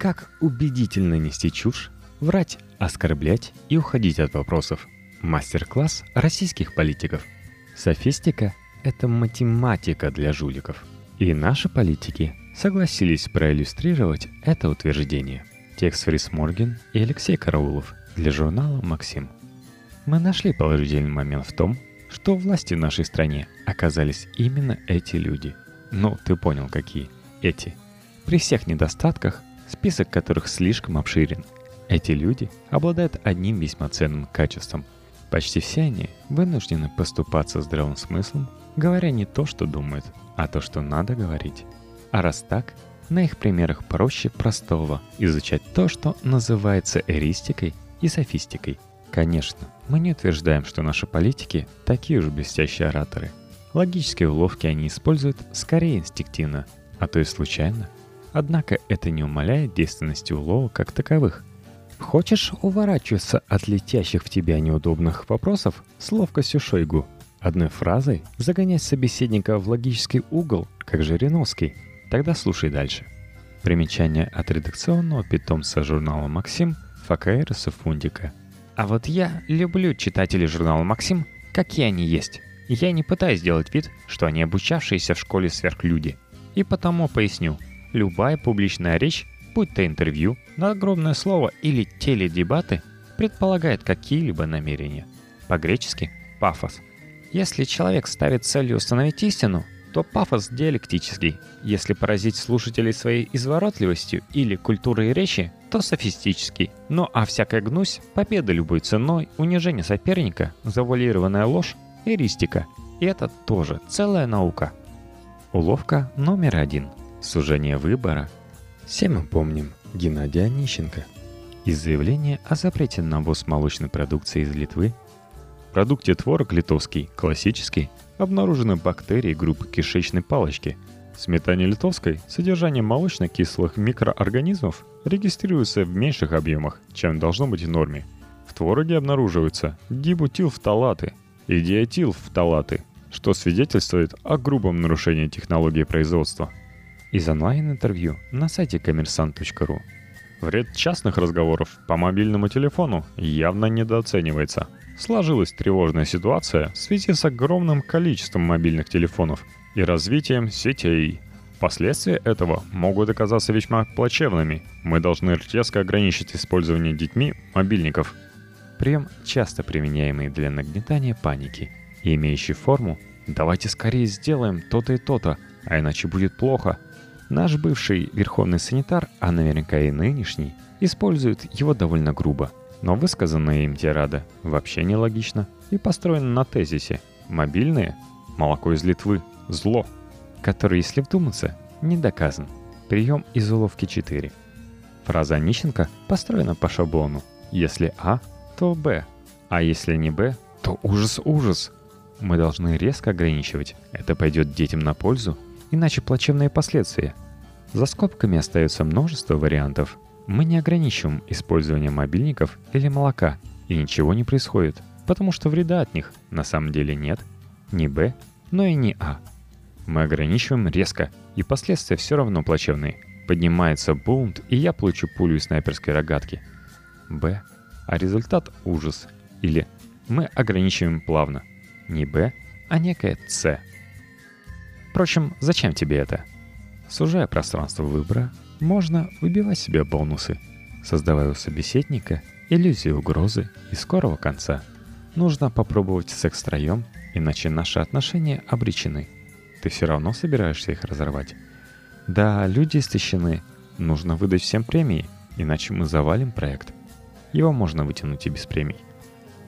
Как убедительно нести чушь, врать, оскорблять и уходить от вопросов. Мастер-класс российских политиков. Софистика – это математика для жуликов. И наши политики согласились проиллюстрировать это утверждение. Текст Фрис Морген и Алексей Караулов для журнала «Максим». Мы нашли положительный момент в том, что власти в нашей стране оказались именно эти люди. Ну, ты понял, какие. Эти. При всех недостатках, список которых слишком обширен, эти люди обладают одним весьма ценным качеством. Почти все они вынуждены поступаться здравым смыслом, говоря не то, что думают, а то, что надо говорить. А раз так, на их примерах проще простого изучать то, что называется эристикой и софистикой. Конечно, мы не утверждаем, что наши политики такие же блестящие ораторы. Логические уловки они используют скорее инстинктивно, а то и случайно. Однако это не умаляет действенности уловок как таковых. Хочешь уворачиваться от летящих в тебя неудобных вопросов с ловкостью Шойгу? Одной фразой загонять собеседника в логический угол, как Жириновский – Тогда слушай дальше. Примечание от редакционного питомца журнала «Максим» Факаэроса Фундика. А вот я люблю читателей журнала «Максим», какие они есть. Я не пытаюсь сделать вид, что они обучавшиеся в школе сверхлюди. И потому поясню. Любая публичная речь, будь то интервью, надгробное слово или теледебаты, предполагает какие-либо намерения. По-гречески – пафос. Если человек ставит целью установить истину, то пафос диалектический. Если поразить слушателей своей изворотливостью или культурой речи, то софистический. Ну а всякая гнусь, победа любой ценой, унижение соперника, завуалированная ложь – эристика. И это тоже целая наука. Уловка номер один. Сужение выбора. Все мы помним Геннадия Онищенко. Из заявления о запрете на ввоз молочной продукции из Литвы в продукте творог литовский, классический, обнаружены бактерии группы кишечной палочки. В сметане литовской содержание молочно-кислых микроорганизмов регистрируется в меньших объемах, чем должно быть в норме. В твороге обнаруживаются дибутилфталаты и диэтилфталаты, что свидетельствует о грубом нарушении технологии производства. Из онлайн-интервью на сайте коммерсант.ру Вред частных разговоров по мобильному телефону явно недооценивается – сложилась тревожная ситуация в связи с огромным количеством мобильных телефонов и развитием сетей. Последствия этого могут оказаться весьма плачевными. Мы должны резко ограничить использование детьми мобильников. Прием, часто применяемый для нагнетания паники имеющий форму «давайте скорее сделаем то-то и то-то, а иначе будет плохо», Наш бывший верховный санитар, а наверняка и нынешний, использует его довольно грубо – но высказанная им тирада вообще нелогична и построена на тезисе «мобильные – молоко из Литвы, зло», который, если вдуматься, не доказан. Прием из уловки 4. Фраза Онищенко построена по шаблону «если А, то Б, а если не Б, то ужас-ужас». Мы должны резко ограничивать, это пойдет детям на пользу, иначе плачевные последствия. За скобками остается множество вариантов – мы не ограничиваем использование мобильников или молока, и ничего не происходит, потому что вреда от них на самом деле нет, ни Б, но и ни А. Мы ограничиваем резко, и последствия все равно плачевные. Поднимается бунт, и я получу пулю из снайперской рогатки. Б. А результат – ужас. Или мы ограничиваем плавно. Не Б, а некое С. Впрочем, зачем тебе это? Сужая пространство выбора, можно выбивать себе бонусы, создавая у собеседника иллюзию угрозы и скорого конца. Нужно попробовать секс втроем, иначе наши отношения обречены. Ты все равно собираешься их разорвать. Да, люди истощены. Нужно выдать всем премии, иначе мы завалим проект. Его можно вытянуть и без премий.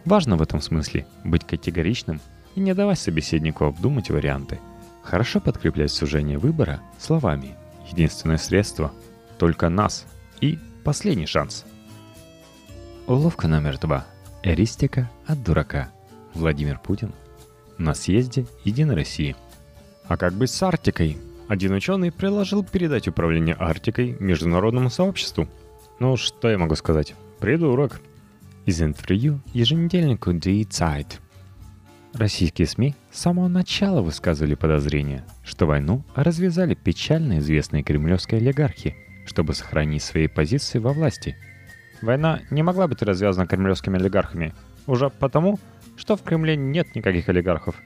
Важно в этом смысле быть категоричным и не давать собеседнику обдумать варианты. Хорошо подкреплять сужение выбора словами – единственное средство — только нас и последний шанс. Уловка номер два. Эристика от дурака. Владимир Путин. На съезде Единой России. А как быть с Арктикой? Один ученый предложил передать управление Арктикой международному сообществу. Ну, что я могу сказать? Придурок. Из интервью еженедельнику Die Zeit Российские СМИ с самого начала высказывали подозрение, что войну развязали печально известные кремлевские олигархи, чтобы сохранить свои позиции во власти. Война не могла быть развязана кремлевскими олигархами, уже потому, что в Кремле нет никаких олигархов.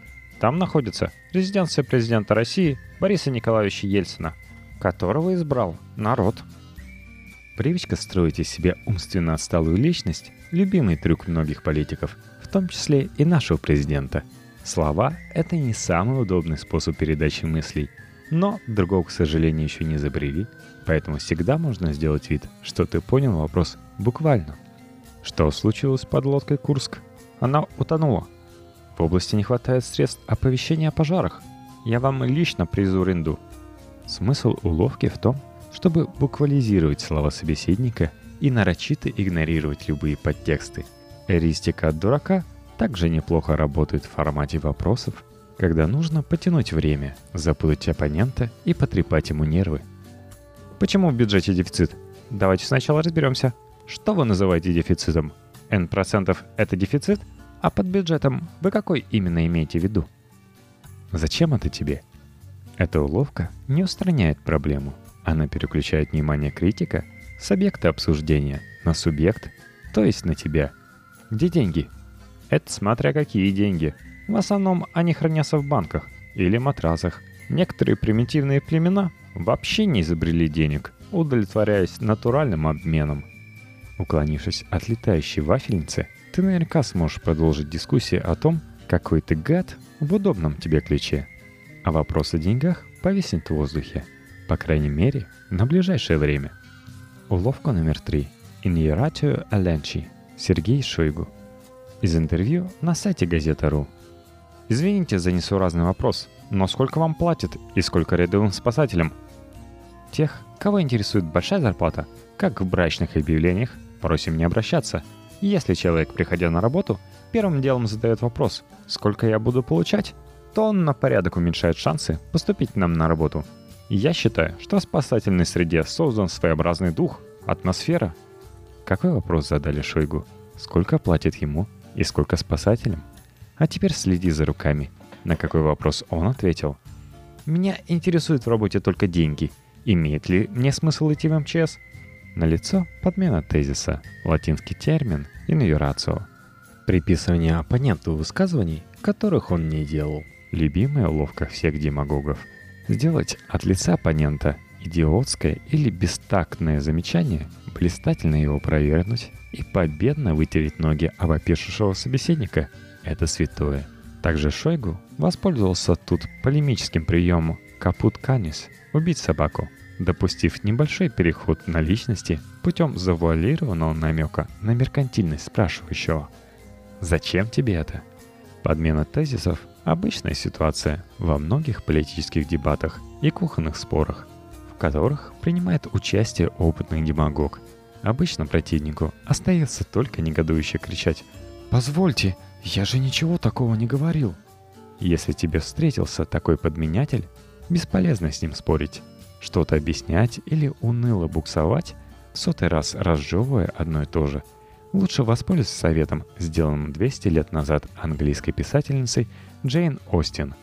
Там находится резиденция президента России Бориса Николаевича Ельцина, которого избрал народ. Привычка строить из себя умственно отсталую личность – любимый трюк многих политиков, в том числе и нашего президента. Слова – это не самый удобный способ передачи мыслей, но другого, к сожалению, еще не изобрели, поэтому всегда можно сделать вид, что ты понял вопрос буквально. Что случилось под лодкой Курск? Она утонула. В области не хватает средств оповещения о пожарах. Я вам лично призу ренду. Смысл уловки в том, чтобы буквализировать слова собеседника и нарочито игнорировать любые подтексты. Эристика от дурака также неплохо работает в формате вопросов, когда нужно потянуть время, запутать оппонента и потрепать ему нервы. Почему в бюджете дефицит? Давайте сначала разберемся. Что вы называете дефицитом? N процентов — это дефицит? А под бюджетом вы какой именно имеете в виду? Зачем это тебе? Эта уловка не устраняет проблему — она переключает внимание критика с объекта обсуждения на субъект, то есть на тебя. Где деньги? Это смотря какие деньги. В основном они хранятся в банках или матрасах. Некоторые примитивные племена вообще не изобрели денег, удовлетворяясь натуральным обменом. Уклонившись от летающей вафельницы, ты наверняка сможешь продолжить дискуссию о том, какой ты гад в удобном тебе ключе. А вопрос о деньгах повиснет в воздухе – по крайней мере, на ближайшее время. Уловка номер три. Иньератио Аленчи. Сергей Шойгу. Из интервью на сайте Газета.ру. Извините за несуразный вопрос, но сколько вам платят и сколько рядовым спасателям? Тех, кого интересует большая зарплата, как в брачных объявлениях, просим не обращаться. Если человек, приходя на работу, первым делом задает вопрос «Сколько я буду получать?», то он на порядок уменьшает шансы поступить нам на работу – я считаю, что в спасательной среде создан своеобразный дух, атмосфера. Какой вопрос задали Шойгу? Сколько платит ему и сколько спасателям? А теперь следи за руками. На какой вопрос он ответил? Меня интересует в работе только деньги. Имеет ли мне смысл идти в МЧС? На лицо подмена тезиса, латинский термин «инъюрацио». Приписывание оппоненту высказываний, которых он не делал. Любимая уловка всех демагогов – Сделать от лица оппонента идиотское или бестактное замечание, блистательно его провернуть и победно вытереть ноги об опешившего собеседника – это святое. Также Шойгу воспользовался тут полемическим приемом «капут канис» – убить собаку, допустив небольшой переход на личности путем завуалированного намека на меркантильность спрашивающего. «Зачем тебе это?» Подмена тезисов Обычная ситуация во многих политических дебатах и кухонных спорах, в которых принимает участие опытный демагог. Обычно противнику остается только негодующе кричать «Позвольте, я же ничего такого не говорил». Если тебе встретился такой подменятель, бесполезно с ним спорить. Что-то объяснять или уныло буксовать, в сотый раз разжевывая одно и то же. Лучше воспользоваться советом, сделанным 200 лет назад английской писательницей Джейн Остин.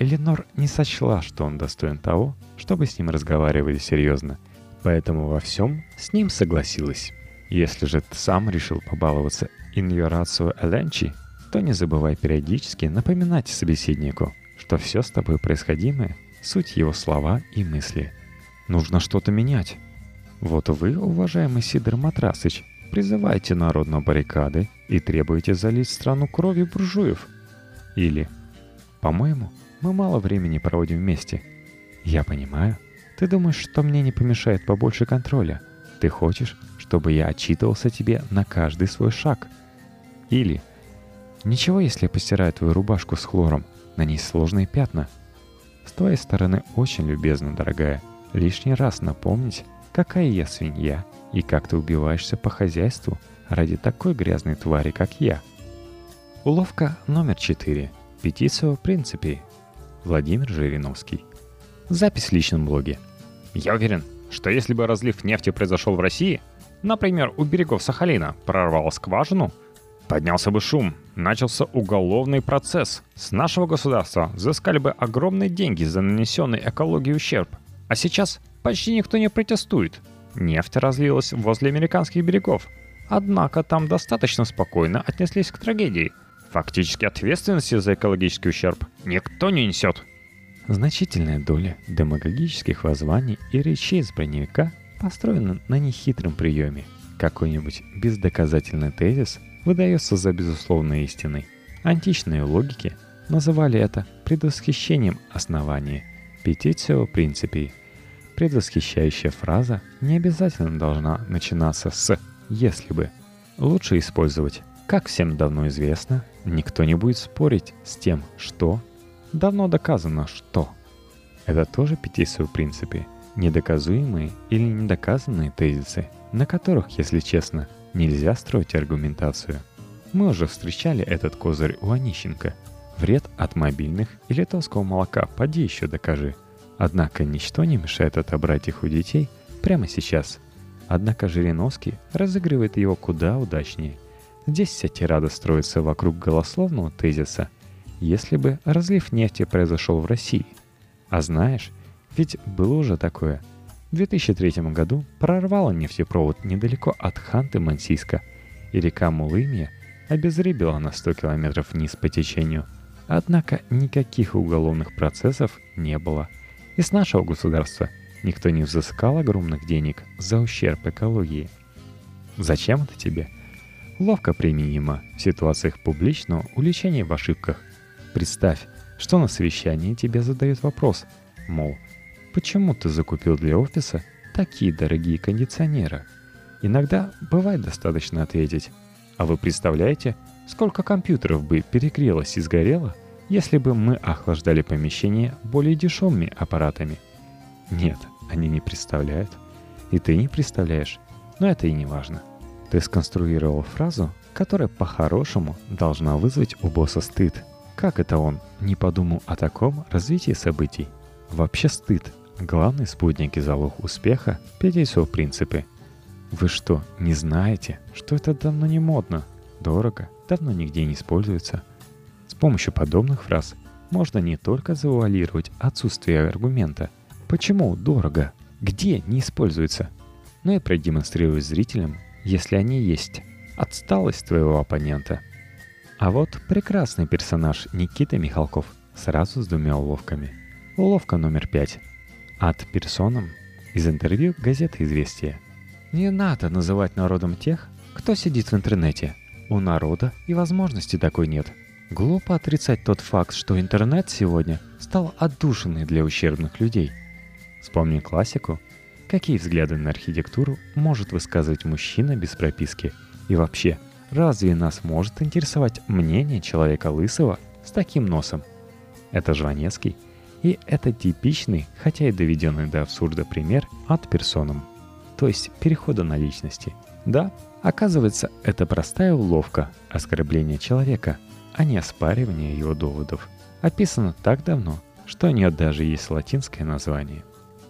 Эленор не сочла, что он достоин того, чтобы с ним разговаривали серьезно, поэтому во всем с ним согласилась. Если же ты сам решил побаловаться иньорацио эленчи, то не забывай периодически напоминать собеседнику, что все с тобой происходимое — суть его слова и мысли. Нужно что-то менять. Вот вы, уважаемый Сидор Матрасыч, призываете народ на баррикады и требуете залить страну кровью буржуев — или «По-моему, мы мало времени проводим вместе. Я понимаю. Ты думаешь, что мне не помешает побольше контроля. Ты хочешь, чтобы я отчитывался тебе на каждый свой шаг. Или «Ничего, если я постираю твою рубашку с хлором, на ней сложные пятна». С твоей стороны очень любезно, дорогая, лишний раз напомнить, какая я свинья и как ты убиваешься по хозяйству ради такой грязной твари, как я – Уловка номер 4. Петицию принципе. Владимир Жириновский. Запись в личном блоге. Я уверен, что если бы разлив нефти произошел в России, например, у берегов Сахалина прорвал скважину, поднялся бы шум, начался уголовный процесс. С нашего государства взыскали бы огромные деньги за нанесенный экологии ущерб. А сейчас почти никто не протестует. Нефть разлилась возле американских берегов. Однако там достаточно спокойно отнеслись к трагедии. Фактически ответственности за экологический ущерб никто не несет. Значительная доля демагогических воззваний и речей с броневика построена на нехитром приеме. Какой-нибудь бездоказательный тезис выдается за безусловной истиной. Античные логики называли это предвосхищением основания, петицио принципий. Предвосхищающая фраза не обязательно должна начинаться с «если бы». Лучше использовать «как всем давно известно», никто не будет спорить с тем, что давно доказано, что. Это тоже петицио принципе, недоказуемые или недоказанные тезисы, на которых, если честно, нельзя строить аргументацию. Мы уже встречали этот козырь у Онищенко. Вред от мобильных и литовского молока поди еще докажи. Однако ничто не мешает отобрать их у детей прямо сейчас. Однако Жириновский разыгрывает его куда удачнее. Здесь вся тирада строится вокруг голословного тезиса – если бы разлив нефти произошел в России. А знаешь, ведь было уже такое. В 2003 году прорвало нефтепровод недалеко от Ханты-Мансийска, и река Мулымия обезребила на 100 километров вниз по течению. Однако никаких уголовных процессов не было. И с нашего государства никто не взыскал огромных денег за ущерб экологии. Зачем это тебе? Ловко применимо в ситуациях публичного уличения в ошибках Представь, что на совещании тебе задают вопрос, мол, почему ты закупил для офиса такие дорогие кондиционеры? Иногда бывает достаточно ответить, а вы представляете, сколько компьютеров бы перегрелось и сгорело, если бы мы охлаждали помещение более дешевыми аппаратами? Нет, они не представляют. И ты не представляешь. Но это и не важно. Ты сконструировал фразу, которая по-хорошему должна вызвать у босса стыд – как это он не подумал о таком развитии событий? Вообще стыд. Главный спутник и залог успеха – пятейсо принципы. Вы что, не знаете, что это давно не модно, дорого, давно нигде не используется? С помощью подобных фраз можно не только завуалировать отсутствие аргумента, почему дорого, где не используется, но и продемонстрировать зрителям, если они есть, отсталость твоего оппонента – а вот прекрасный персонаж Никита Михалков сразу с двумя уловками. Уловка номер пять. От персонам из интервью газеты «Известия». Не надо называть народом тех, кто сидит в интернете. У народа и возможности такой нет. Глупо отрицать тот факт, что интернет сегодня стал отдушиной для ущербных людей. Вспомни классику. Какие взгляды на архитектуру может высказывать мужчина без прописки? И вообще – Разве нас может интересовать мнение человека лысого с таким носом? Это Жванецкий, и это типичный, хотя и доведенный до абсурда пример от персоном, то есть перехода на личности. Да, оказывается, это простая уловка оскорбления человека, а не оспаривание его доводов. Описано так давно, что у нее даже есть латинское название.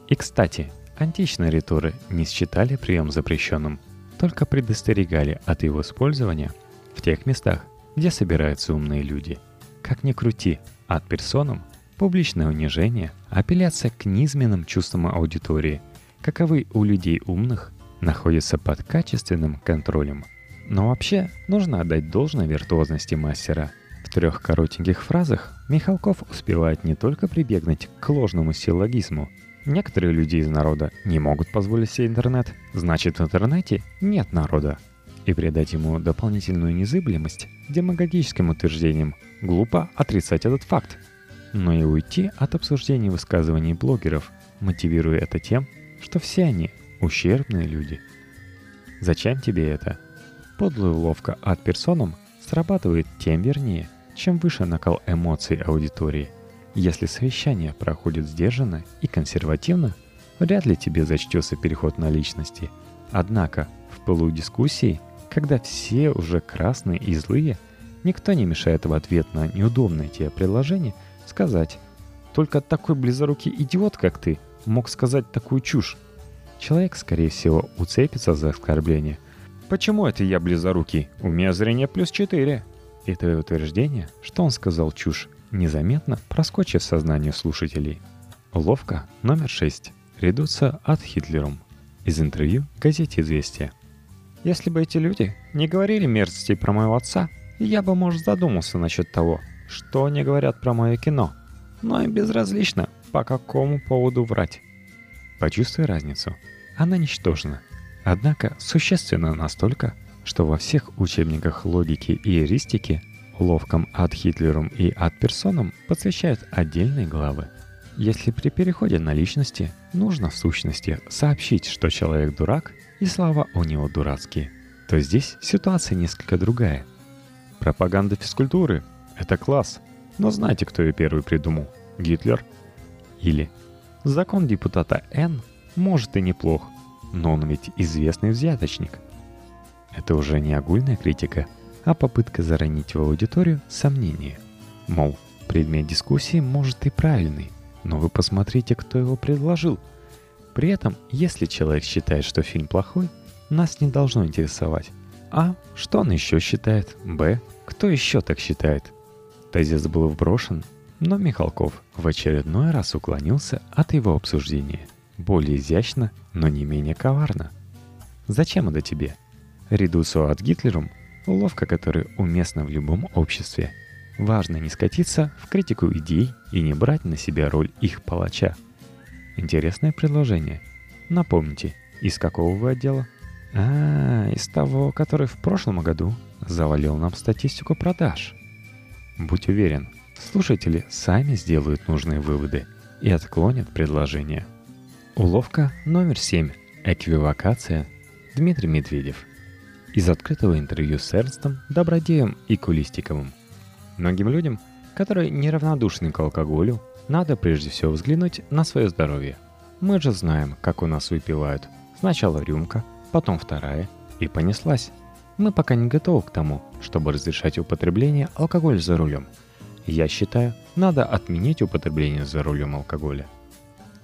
И, кстати, античные риторы не считали прием запрещенным – только предостерегали от его использования в тех местах, где собираются умные люди. Как ни крути, от персонам публичное унижение, апелляция к низменным чувствам аудитории, каковы у людей умных, находятся под качественным контролем. Но вообще нужно отдать должное виртуозности мастера. В трех коротеньких фразах Михалков успевает не только прибегнуть к ложному силлогизму, Некоторые люди из народа не могут позволить себе интернет, значит в интернете нет народа. И придать ему дополнительную незыблемость демагогическим утверждением глупо отрицать этот факт. Но и уйти от обсуждений высказываний блогеров, мотивируя это тем, что все они ущербные люди. Зачем тебе это? Подлая уловка от персонам срабатывает тем вернее, чем выше накал эмоций аудитории – если совещание проходит сдержанно и консервативно, вряд ли тебе зачтется переход на личности. Однако, в пылу дискуссии, когда все уже красные и злые, никто не мешает в ответ на неудобное тебе предложение сказать «Только такой близорукий идиот, как ты, мог сказать такую чушь». Человек, скорее всего, уцепится за оскорбление. «Почему это я близорукий? У меня зрение плюс 4». И твое утверждение, что он сказал чушь, незаметно проскочит в сознание слушателей. Уловка номер 6. редуция от Хитлером из интервью газете «Известия». Если бы эти люди не говорили мерзостей про моего отца, я бы, может, задумался насчет того, что они говорят про мое кино. Но им безразлично, по какому поводу врать. Почувствуй разницу. Она ничтожна. Однако существенно настолько, что во всех учебниках логики и эристики уловкам от Хитлером и от персонам посвящают отдельные главы. Если при переходе на личности нужно в сущности сообщить, что человек дурак, и слова у него дурацкие, то здесь ситуация несколько другая. Пропаганда физкультуры – это класс. Но знаете, кто ее первый придумал? Гитлер. Или закон депутата Н может и неплох, но он ведь известный взяточник. Это уже не огульная критика, а попытка заронить в аудиторию сомнения. Мол, предмет дискуссии может и правильный, но вы посмотрите, кто его предложил. При этом, если человек считает, что фильм плохой, нас не должно интересовать. А. Что он еще считает? Б. Кто еще так считает? Тезис был вброшен, но Михалков в очередной раз уклонился от его обсуждения. Более изящно, но не менее коварно. Зачем это тебе? Редуцию от Гитлером – уловка, которая уместна в любом обществе. Важно не скатиться в критику идей и не брать на себя роль их палача. Интересное предложение. Напомните, из какого вы отдела? А, из того, который в прошлом году завалил нам статистику продаж. Будь уверен, слушатели сами сделают нужные выводы и отклонят предложение. Уловка номер 7. Эквивокация. Дмитрий Медведев. Из открытого интервью с Эрнстом, Добродеем и Кулистиковым. Многим людям, которые неравнодушны к алкоголю, надо прежде всего взглянуть на свое здоровье. Мы же знаем, как у нас выпивают. Сначала рюмка, потом вторая, и понеслась. Мы пока не готовы к тому, чтобы разрешать употребление алкоголя за рулем. Я считаю, надо отменить употребление за рулем алкоголя.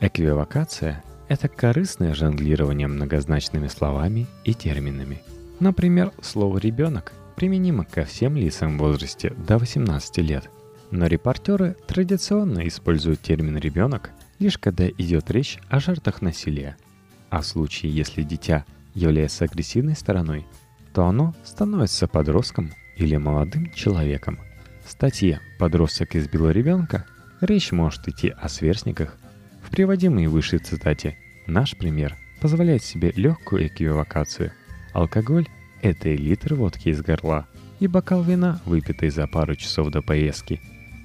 Эквивокация – это корыстное жонглирование многозначными словами и терминами. Например, слово «ребенок» применимо ко всем лицам в возрасте до 18 лет. Но репортеры традиционно используют термин «ребенок» лишь когда идет речь о жертвах насилия. А в случае, если дитя является агрессивной стороной, то оно становится подростком или молодым человеком. В статье «Подросток избил ребенка» речь может идти о сверстниках. В приводимой выше цитате наш пример позволяет себе легкую эквивокацию. Алкоголь – это и литр водки из горла, и бокал вина, выпитый за пару часов до поездки.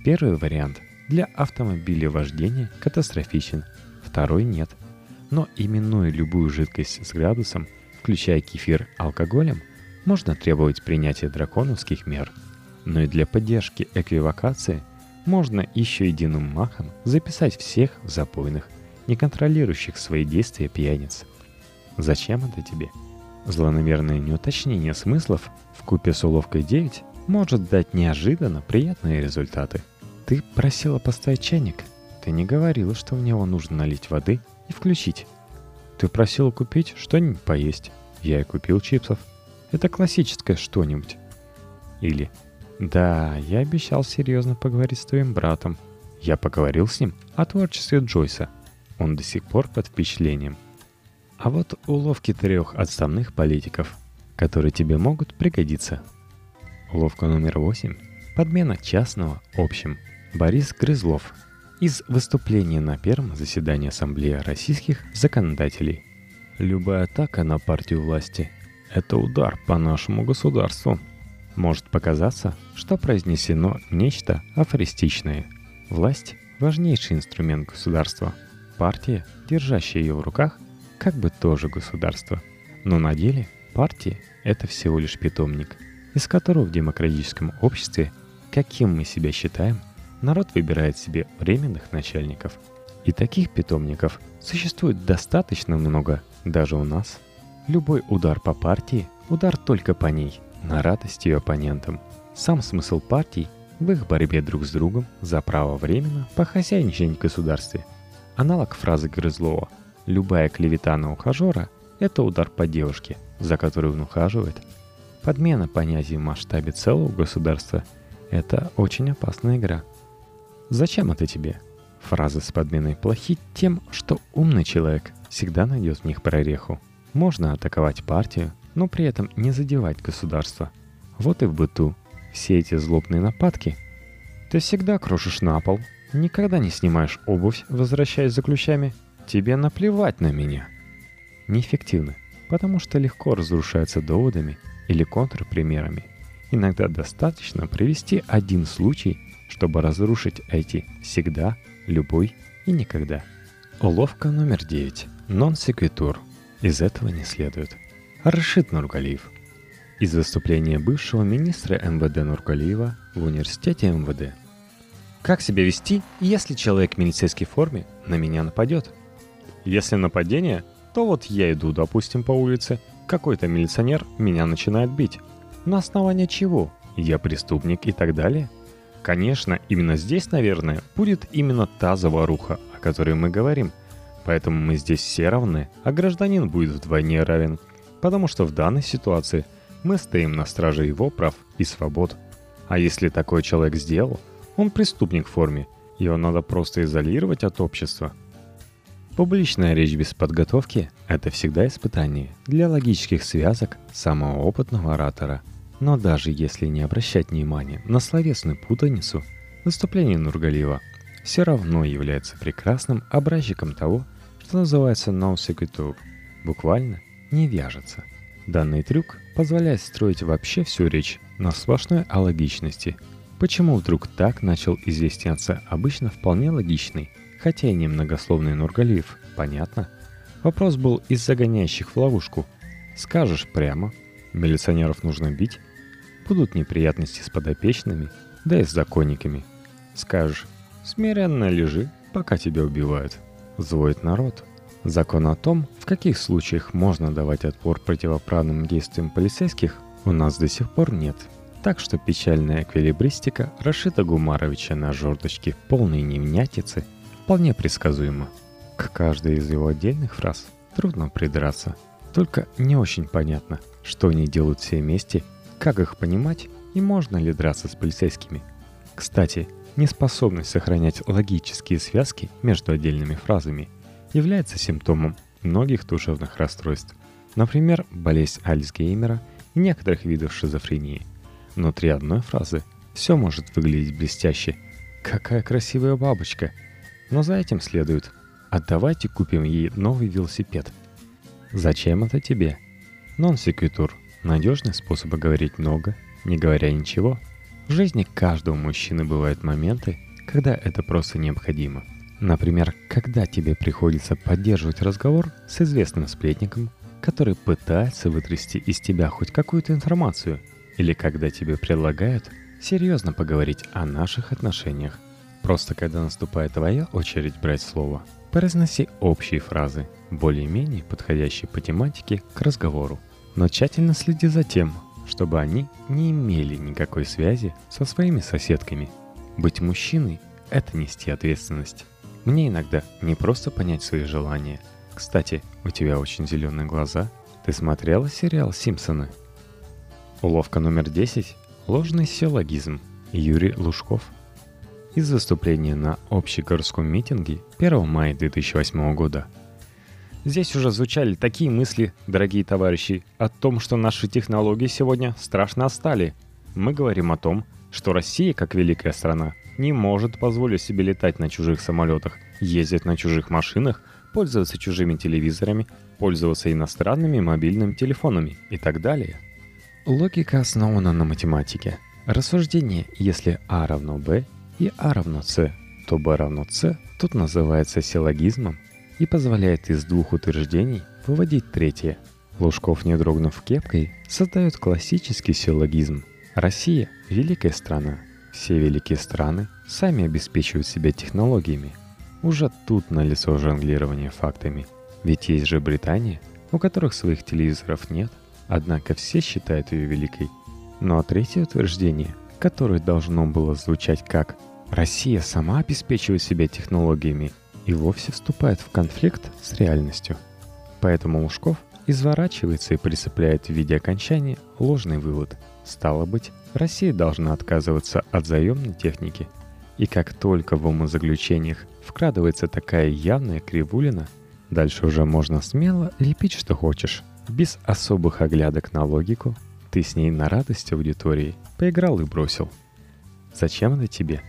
Первый вариант для автомобиля вождения катастрофичен, второй нет. Но именуя любую жидкость с градусом – включая кефир алкоголем, можно требовать принятия драконовских мер. Но и для поддержки эквивокации можно еще единым махом записать всех запойных, не контролирующих свои действия пьяниц. Зачем это тебе? Злонамерное неуточнение смыслов в купе с уловкой 9 может дать неожиданно приятные результаты. Ты просила поставить чайник. Ты не говорила, что в него нужно налить воды и включить. Ты просил купить что-нибудь поесть. Я и купил чипсов. Это классическое что-нибудь. Или «Да, я обещал серьезно поговорить с твоим братом. Я поговорил с ним о творчестве Джойса. Он до сих пор под впечатлением. А вот уловки трех отставных политиков, которые тебе могут пригодиться. Уловка номер восемь. Подмена частного общим. Борис Грызлов – из выступления на первом заседании Ассамблеи российских законодателей. Любая атака на партию власти – это удар по нашему государству. Может показаться, что произнесено нечто афористичное. Власть – важнейший инструмент государства. Партия, держащая ее в руках, как бы тоже государство. Но на деле партия – это всего лишь питомник, из которого в демократическом обществе, каким мы себя считаем – народ выбирает себе временных начальников. И таких питомников существует достаточно много, даже у нас. Любой удар по партии – удар только по ней, на радость ее оппонентам. Сам смысл партий в их борьбе друг с другом за право временно похозяйничать в государстве. Аналог фразы Грызлова «любая клевета на ухажера» – это удар по девушке, за которой он ухаживает. Подмена понятий в масштабе целого государства – это очень опасная игра – Зачем это тебе? Фразы с подменой плохи тем, что умный человек всегда найдет в них прореху. Можно атаковать партию, но при этом не задевать государство. Вот и в быту. Все эти злобные нападки. Ты всегда крошишь на пол, никогда не снимаешь обувь, возвращаясь за ключами. Тебе наплевать на меня. Неэффективны, потому что легко разрушаются доводами или контрпримерами. Иногда достаточно привести один случай, чтобы разрушить эти «всегда», «любой» и «никогда». Уловка номер девять. Non-секвитур. Из этого не следует. Рашид Нургалиев. Из выступления бывшего министра МВД Нургалиева в университете МВД. Как себя вести, если человек в милицейской форме на меня нападет? Если нападение, то вот я иду, допустим, по улице, какой-то милиционер меня начинает бить. На основании чего? Я преступник и так далее? Конечно, именно здесь, наверное, будет именно та заваруха, о которой мы говорим. Поэтому мы здесь все равны, а гражданин будет вдвойне равен. Потому что в данной ситуации мы стоим на страже его прав и свобод. А если такой человек сделал, он преступник в форме, его надо просто изолировать от общества. Публичная речь без подготовки – это всегда испытание для логических связок самого опытного оратора – но даже если не обращать внимания на словесную путаницу, выступление Нургалиева все равно является прекрасным образчиком того, что называется no sequitur, буквально не вяжется. Данный трюк позволяет строить вообще всю речь на сплошной алогичности. Почему вдруг так начал изъясняться обычно вполне логичный, хотя и немногословный Нургалиев, понятно? Вопрос был из загоняющих в ловушку. Скажешь прямо, милиционеров нужно бить, Будут неприятности с подопечными, да и с законниками. Скажешь, смиренно лежи, пока тебя убивают. Звоет народ. Закон о том, в каких случаях можно давать отпор противоправным действиям полицейских, у нас до сих пор нет. Так что печальная эквилибристика Рашита Гумаровича на жердочке полной невнятицы вполне предсказуема. К каждой из его отдельных фраз трудно придраться. Только не очень понятно, что они делают все вместе как их понимать и можно ли драться с полицейскими? Кстати, неспособность сохранять логические связки между отдельными фразами является симптомом многих душевных расстройств. Например, болезнь Альцгеймера и некоторых видов шизофрении. Внутри одной фразы все может выглядеть блестяще. Какая красивая бабочка! Но за этим следует «А давайте купим ей новый велосипед». Зачем это тебе? Нон-секвитур Надежный способ говорить много, не говоря ничего. В жизни каждого мужчины бывают моменты, когда это просто необходимо. Например, когда тебе приходится поддерживать разговор с известным сплетником, который пытается вытрясти из тебя хоть какую-то информацию, или когда тебе предлагают серьезно поговорить о наших отношениях. Просто когда наступает твоя очередь брать слово, произноси общие фразы, более-менее подходящие по тематике к разговору но тщательно следи за тем, чтобы они не имели никакой связи со своими соседками. Быть мужчиной – это нести ответственность. Мне иногда не просто понять свои желания. Кстати, у тебя очень зеленые глаза. Ты смотрела сериал «Симпсоны»? Уловка номер 10 – ложный силлогизм. Юрий Лужков. Из выступления на общегородском митинге 1 мая 2008 года – Здесь уже звучали такие мысли, дорогие товарищи, о том, что наши технологии сегодня страшно отстали. Мы говорим о том, что Россия, как великая страна, не может позволить себе летать на чужих самолетах, ездить на чужих машинах, пользоваться чужими телевизорами, пользоваться иностранными мобильными телефонами и так далее. Логика основана на математике. Рассуждение, если А равно Б и А равно С, то Б равно С тут называется силлогизмом и позволяет из двух утверждений выводить третье. Лужков, не дрогнув кепкой, создает классический силлогизм. Россия – великая страна. Все великие страны сами обеспечивают себя технологиями. Уже тут налицо жонглирование фактами. Ведь есть же Британия, у которых своих телевизоров нет, однако все считают ее великой. Ну а третье утверждение, которое должно было звучать как «Россия сама обеспечивает себя технологиями», и вовсе вступает в конфликт с реальностью. Поэтому Лужков изворачивается и прицепляет в виде окончания ложный вывод. Стало быть, Россия должна отказываться от заемной техники. И как только в умозаключениях вкрадывается такая явная кривулина, дальше уже можно смело лепить что хочешь, без особых оглядок на логику. Ты с ней на радость аудитории поиграл и бросил. Зачем это тебе?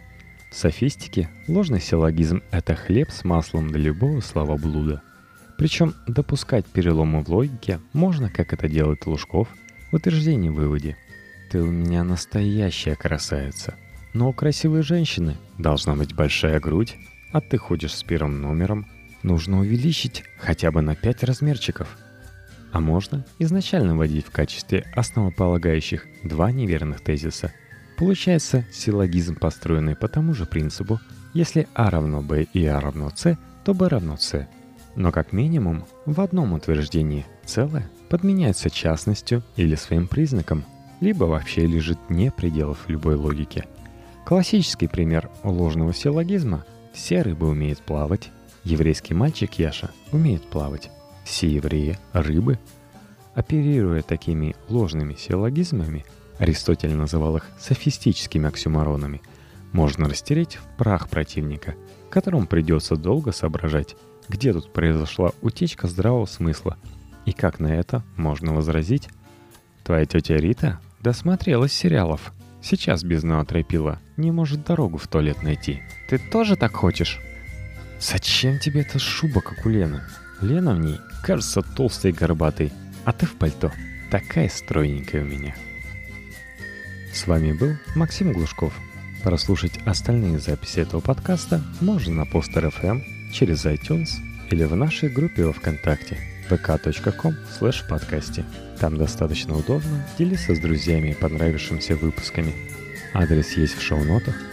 В софистике ложный силлогизм — это хлеб с маслом для любого словоблуда. Причем допускать переломы в логике можно, как это делает Лужков, в утверждении-выводе. Ты у меня настоящая красавица. Но у красивой женщины должна быть большая грудь, а ты ходишь с первым номером. Нужно увеличить хотя бы на 5 размерчиков. А можно изначально вводить в качестве основополагающих два неверных тезиса. Получается силлогизм, построенный по тому же принципу. Если А равно Б и А равно С, то Б равно С. Но как минимум в одном утверждении целое подменяется частностью или своим признаком, либо вообще лежит не пределов любой логики – Классический пример ложного силлогизма. Все рыбы умеют плавать. Еврейский мальчик Яша умеет плавать. Все евреи – рыбы. Оперируя такими ложными силлогизмами, Аристотель называл их софистическими оксюмаронами, можно растереть в прах противника, которому придется долго соображать, где тут произошла утечка здравого смысла и как на это можно возразить. Твоя тетя Рита досмотрелась сериалов – Сейчас без наотропила не может дорогу в туалет найти. Ты тоже так хочешь? Зачем тебе эта шуба, как у Лены? Лена в ней кажется толстой и горбатой, а ты в пальто. Такая стройненькая у меня. С вами был Максим Глушков. Прослушать остальные записи этого подкаста можно на Постер FM, через iTunes или в нашей группе во Вконтакте vk.com слэш подкасте. Там достаточно удобно делиться с друзьями понравившимся выпусками. Адрес есть в шоу-нотах –